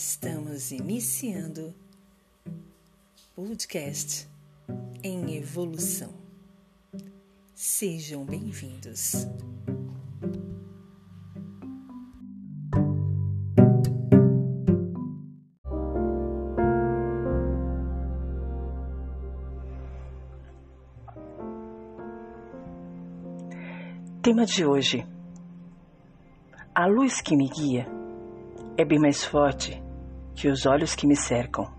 Estamos iniciando podcast em evolução. Sejam bem-vindos. Tema de hoje: A luz que me guia é bem mais forte que os olhos que me cercam.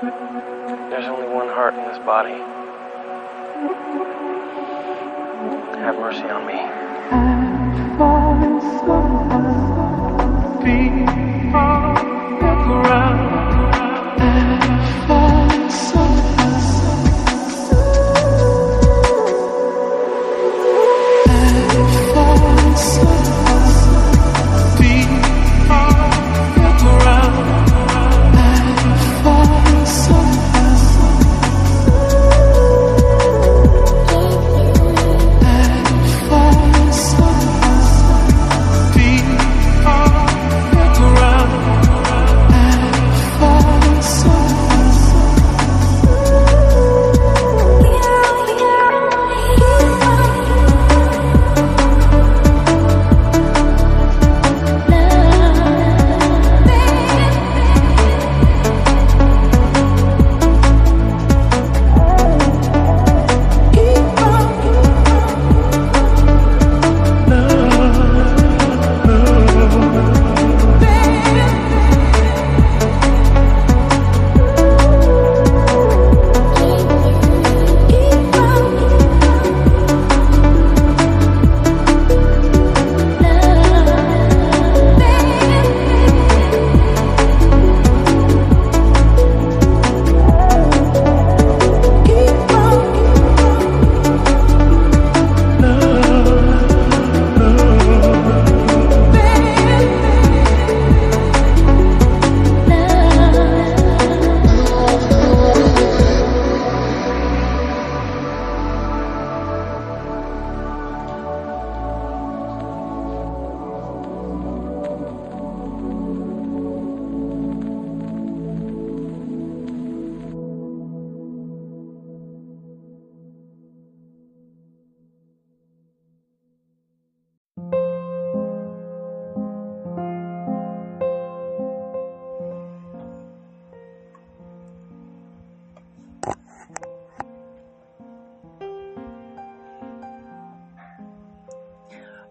There's only one heart in this body. Have mercy on me.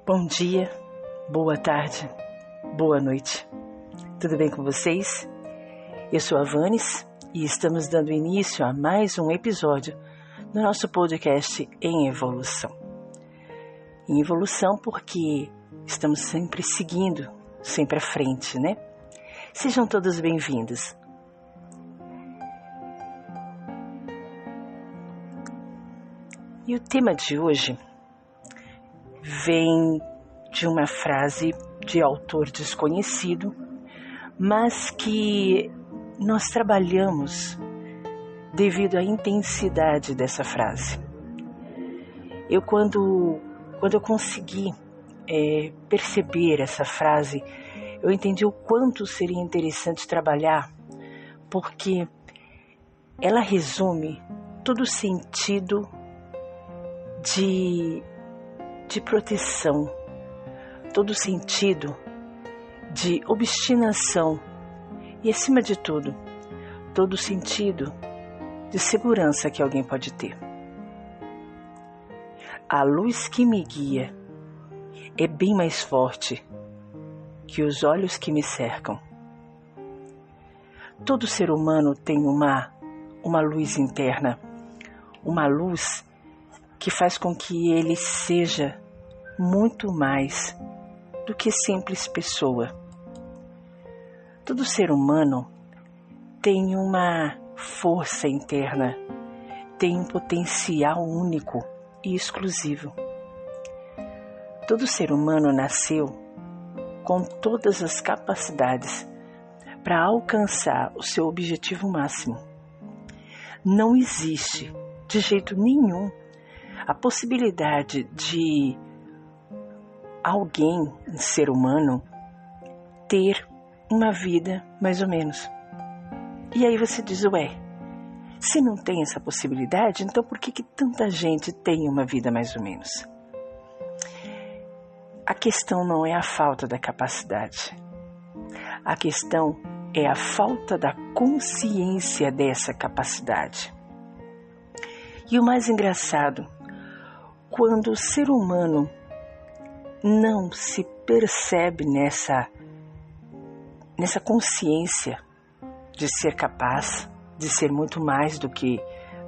Bom dia, boa tarde, boa noite. Tudo bem com vocês? Eu sou a Vanes e estamos dando início a mais um episódio do nosso podcast em evolução. Em evolução porque estamos sempre seguindo, sempre à frente, né? Sejam todos bem-vindos. E o tema de hoje vem de uma frase de autor desconhecido, mas que nós trabalhamos devido à intensidade dessa frase. Eu quando quando eu consegui é, perceber essa frase, eu entendi o quanto seria interessante trabalhar, porque ela resume todo o sentido de de proteção, todo sentido de obstinação e, acima de tudo, todo sentido de segurança que alguém pode ter. A luz que me guia é bem mais forte que os olhos que me cercam. Todo ser humano tem uma, uma luz interna, uma luz que faz com que ele seja muito mais do que simples pessoa. Todo ser humano tem uma força interna, tem um potencial único e exclusivo. Todo ser humano nasceu com todas as capacidades para alcançar o seu objetivo máximo. Não existe, de jeito nenhum, a possibilidade de alguém, um ser humano, ter uma vida mais ou menos. E aí você diz, ué, se não tem essa possibilidade, então por que, que tanta gente tem uma vida mais ou menos? A questão não é a falta da capacidade. A questão é a falta da consciência dessa capacidade. E o mais engraçado quando o ser humano não se percebe nessa nessa consciência de ser capaz, de ser muito mais do que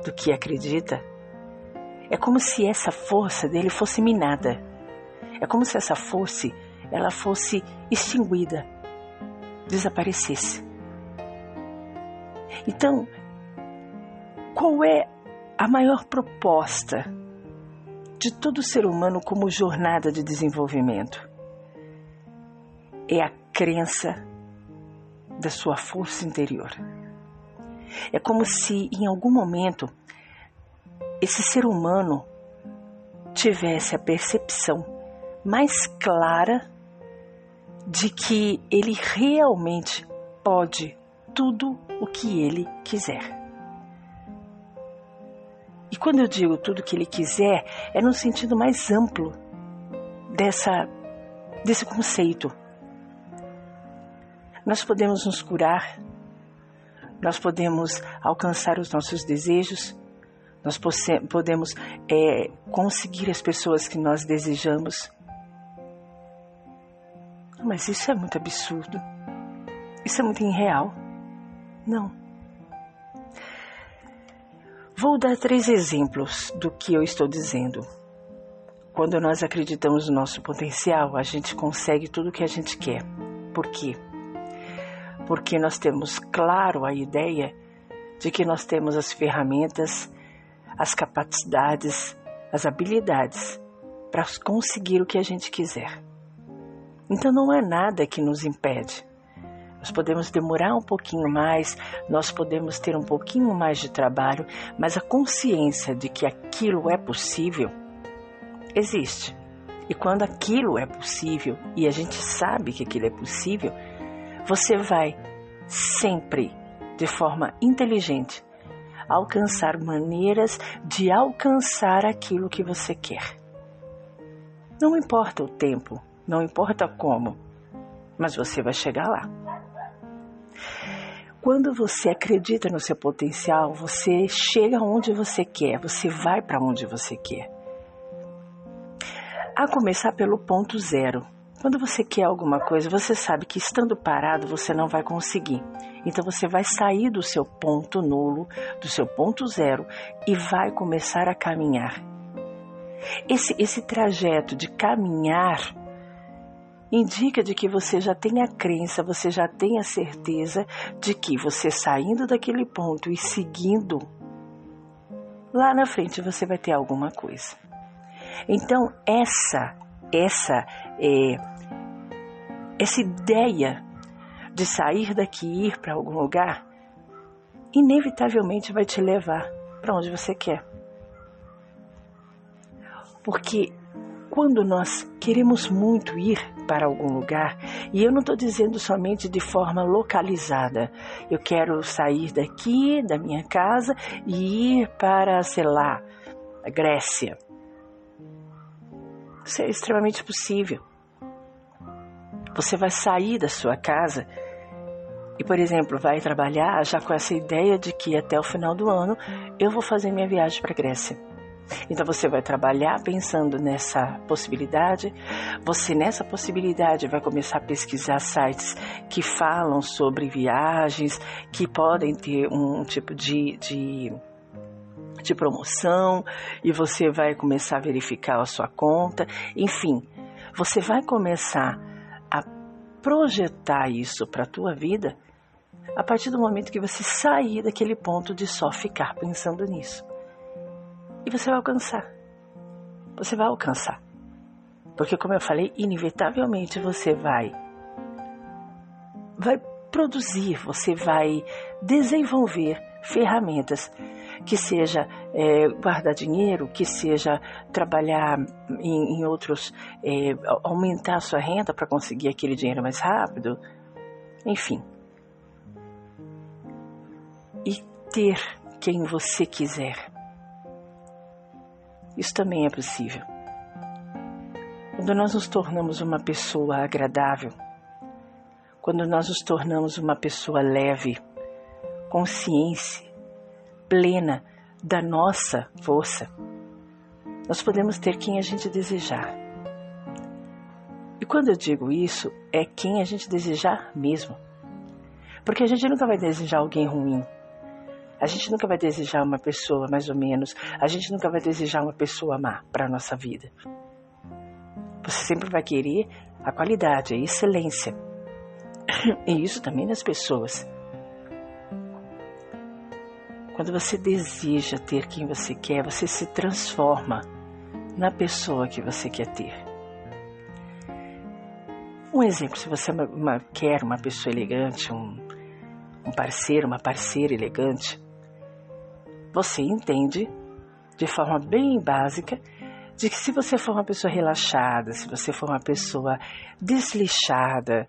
do que acredita, é como se essa força dele fosse minada. É como se essa força ela fosse extinguida, desaparecesse. Então, qual é a maior proposta de todo ser humano como jornada de desenvolvimento. É a crença da sua força interior. É como se em algum momento esse ser humano tivesse a percepção mais clara de que ele realmente pode tudo o que ele quiser. E quando eu digo tudo que ele quiser, é no sentido mais amplo dessa, desse conceito. Nós podemos nos curar, nós podemos alcançar os nossos desejos, nós podemos é, conseguir as pessoas que nós desejamos. Mas isso é muito absurdo. Isso é muito irreal. Não. Vou dar três exemplos do que eu estou dizendo. Quando nós acreditamos no nosso potencial, a gente consegue tudo o que a gente quer. Por quê? Porque nós temos claro a ideia de que nós temos as ferramentas, as capacidades, as habilidades para conseguir o que a gente quiser. Então não há nada que nos impede. Nós podemos demorar um pouquinho mais, nós podemos ter um pouquinho mais de trabalho, mas a consciência de que aquilo é possível existe. E quando aquilo é possível e a gente sabe que aquilo é possível, você vai sempre, de forma inteligente, alcançar maneiras de alcançar aquilo que você quer. Não importa o tempo, não importa como, mas você vai chegar lá. Quando você acredita no seu potencial, você chega onde você quer, você vai para onde você quer. A começar pelo ponto zero. Quando você quer alguma coisa, você sabe que estando parado você não vai conseguir. Então você vai sair do seu ponto nulo, do seu ponto zero e vai começar a caminhar. Esse, esse trajeto de caminhar indica de que você já tem a crença, você já tem a certeza de que você saindo daquele ponto e seguindo, lá na frente você vai ter alguma coisa. Então essa essa é, essa ideia de sair daqui e ir para algum lugar inevitavelmente vai te levar para onde você quer. Porque quando nós queremos muito ir para algum lugar, e eu não estou dizendo somente de forma localizada, eu quero sair daqui, da minha casa, e ir para, sei lá, a Grécia. Isso é extremamente possível. Você vai sair da sua casa e, por exemplo, vai trabalhar já com essa ideia de que até o final do ano eu vou fazer minha viagem para a Grécia. Então você vai trabalhar pensando nessa possibilidade. Você nessa possibilidade vai começar a pesquisar sites que falam sobre viagens, que podem ter um tipo de, de, de promoção, e você vai começar a verificar a sua conta. Enfim, você vai começar a projetar isso para a tua vida a partir do momento que você sair daquele ponto de só ficar pensando nisso. E você vai alcançar. Você vai alcançar. Porque como eu falei, inevitavelmente você vai vai produzir, você vai desenvolver ferramentas que seja é, guardar dinheiro, que seja trabalhar em, em outros, é, aumentar a sua renda para conseguir aquele dinheiro mais rápido, enfim. E ter quem você quiser. Isso também é possível. Quando nós nos tornamos uma pessoa agradável, quando nós nos tornamos uma pessoa leve, consciência, plena da nossa força, nós podemos ter quem a gente desejar. E quando eu digo isso, é quem a gente desejar mesmo. Porque a gente nunca vai desejar alguém ruim. A gente nunca vai desejar uma pessoa mais ou menos, a gente nunca vai desejar uma pessoa má para a nossa vida. Você sempre vai querer a qualidade, a excelência. E isso também nas pessoas. Quando você deseja ter quem você quer, você se transforma na pessoa que você quer ter. Um exemplo, se você é uma, quer uma pessoa elegante, um, um parceiro, uma parceira elegante, você entende de forma bem básica de que se você for uma pessoa relaxada, se você for uma pessoa desleixada,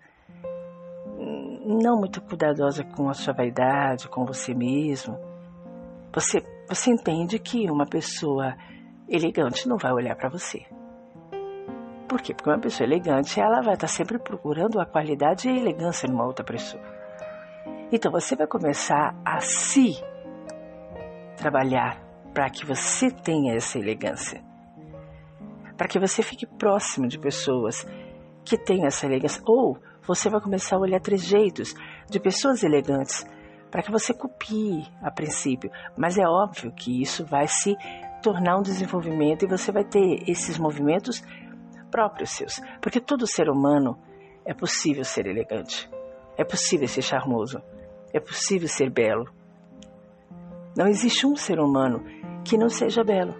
não muito cuidadosa com a sua vaidade, com você mesmo, você, você entende que uma pessoa elegante não vai olhar para você. Por quê? Porque uma pessoa elegante, ela vai estar sempre procurando a qualidade e a elegância numa outra pessoa. Então você vai começar a se trabalhar para que você tenha essa elegância. Para que você fique próximo de pessoas que têm essa elegância. Ou você vai começar a olhar trejeitos de pessoas elegantes para que você copie a princípio. Mas é óbvio que isso vai se tornar um desenvolvimento e você vai ter esses movimentos próprios seus. Porque todo ser humano é possível ser elegante, é possível ser charmoso, é possível ser belo, não existe um ser humano que não seja belo.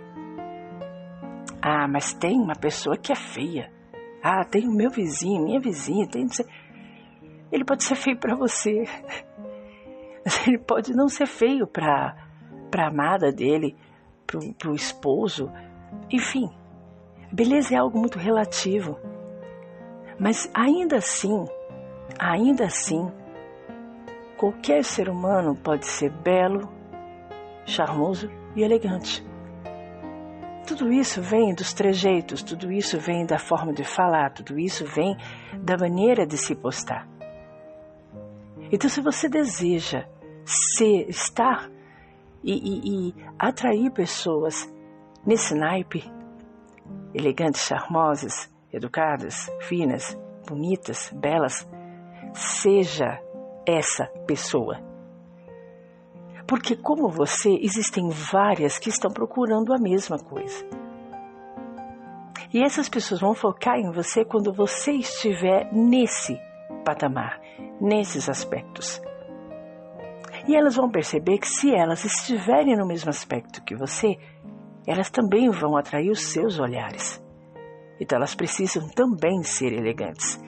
Ah, mas tem uma pessoa que é feia. Ah, tem o meu vizinho, minha vizinha, tem. Ele pode ser feio para você. Mas ele pode não ser feio para para amada dele, para o esposo. Enfim, beleza é algo muito relativo. Mas ainda assim, ainda assim, qualquer ser humano pode ser belo, charmoso e elegante. Tudo isso vem dos trejeitos, tudo isso vem da forma de falar, tudo isso vem da maneira de se postar. Então, se você deseja ser, estar e, e, e atrair pessoas nesse naipe, elegantes, charmosas, educadas, finas, bonitas, belas. Seja essa pessoa. Porque, como você, existem várias que estão procurando a mesma coisa. E essas pessoas vão focar em você quando você estiver nesse patamar, nesses aspectos. E elas vão perceber que se elas estiverem no mesmo aspecto que você, elas também vão atrair os seus olhares. Então elas precisam também ser elegantes.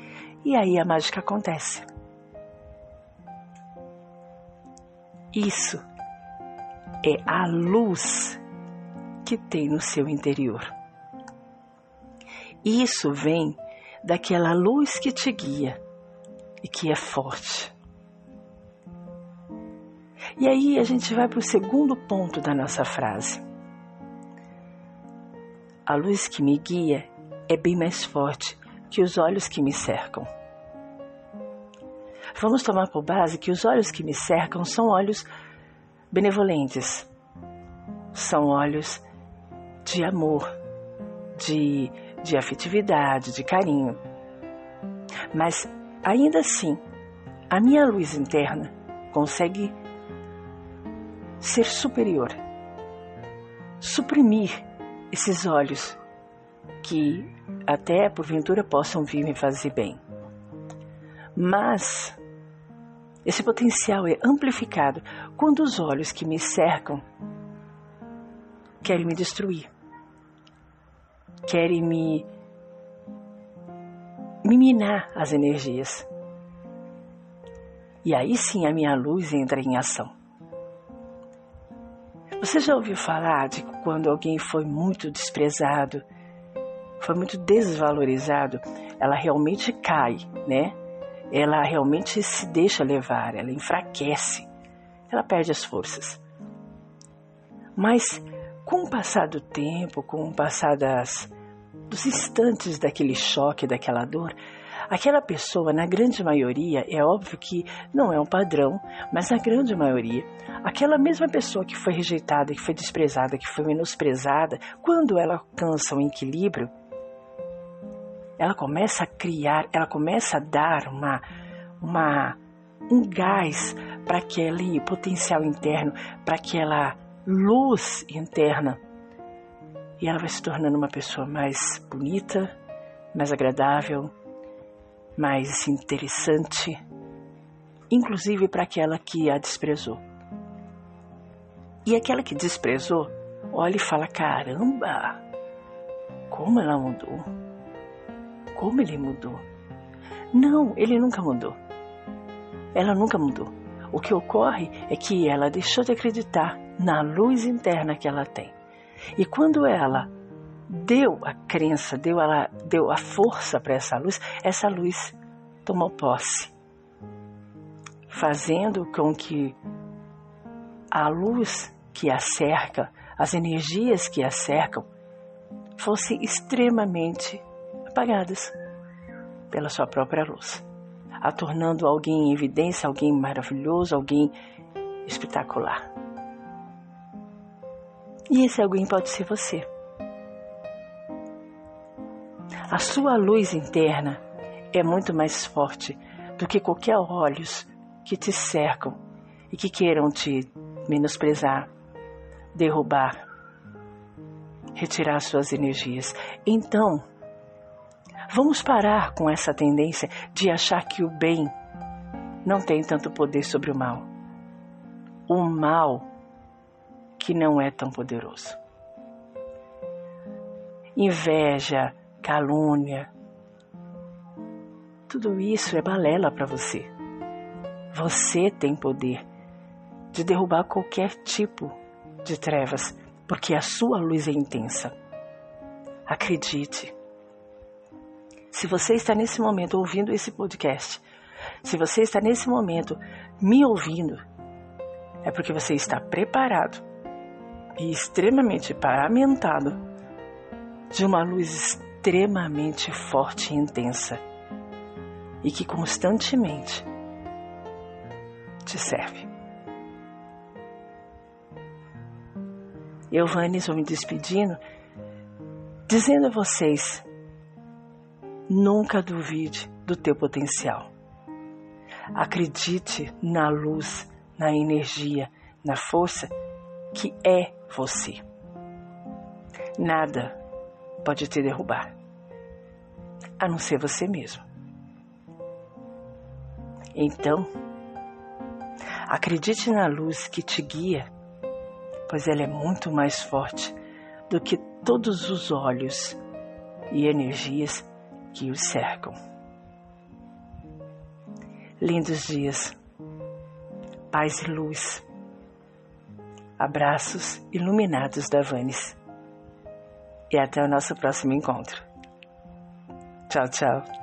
E aí a mágica acontece. Isso é a luz que tem no seu interior. Isso vem daquela luz que te guia e que é forte. E aí a gente vai para o segundo ponto da nossa frase. A luz que me guia é bem mais forte que os olhos que me cercam. Vamos tomar por base que os olhos que me cercam são olhos benevolentes, são olhos de amor, de, de afetividade, de carinho. Mas ainda assim, a minha luz interna consegue ser superior, suprimir esses olhos que até porventura possam vir me fazer bem. Mas esse potencial é amplificado quando os olhos que me cercam querem me destruir, querem me, me minar as energias. E aí sim a minha luz entra em ação. Você já ouviu falar de quando alguém foi muito desprezado, foi muito desvalorizado, ela realmente cai, né? Ela realmente se deixa levar, ela enfraquece, ela perde as forças. Mas com o passar do tempo, com o passar das, dos instantes daquele choque, daquela dor, aquela pessoa, na grande maioria, é óbvio que não é um padrão, mas na grande maioria, aquela mesma pessoa que foi rejeitada, que foi desprezada, que foi menosprezada, quando ela alcança um equilíbrio, ela começa a criar, ela começa a dar uma, uma um gás para aquele potencial interno, para aquela luz interna. E ela vai se tornando uma pessoa mais bonita, mais agradável, mais interessante, inclusive para aquela que a desprezou. E aquela que desprezou, olha e fala: caramba, como ela mudou, como ele mudou. Não, ele nunca mudou. Ela nunca mudou. O que ocorre é que ela deixou de acreditar na luz interna que ela tem. E quando ela deu a crença, deu, ela, deu a força para essa luz, essa luz tomou posse, fazendo com que a luz que a cerca, as energias que a cercam, fossem extremamente apagadas pela sua própria luz, a tornando alguém em evidência, alguém maravilhoso, alguém espetacular. E esse alguém pode ser você. A sua luz interna é muito mais forte do que qualquer olhos que te cercam e que queiram te menosprezar, derrubar, retirar suas energias. Então, vamos parar com essa tendência de achar que o bem não tem tanto poder sobre o mal. O mal que não é tão poderoso. Inveja, calúnia. Tudo isso é balela para você. Você tem poder de derrubar qualquer tipo de trevas, porque a sua luz é intensa. Acredite. Se você está nesse momento ouvindo esse podcast, se você está nesse momento me ouvindo, é porque você está preparado e extremamente paramentado de uma luz extremamente forte e intensa e que constantemente te serve. Eu, Vanes, vou me despedindo, dizendo a vocês: nunca duvide do teu potencial. Acredite na luz, na energia, na força que é você. Nada pode te derrubar, a não ser você mesmo. Então, acredite na luz que te guia, pois ela é muito mais forte do que todos os olhos e energias que o cercam. Lindos dias, paz e luz, abraços iluminados da Vanes. E até o nosso próximo encontro. Tchau, tchau.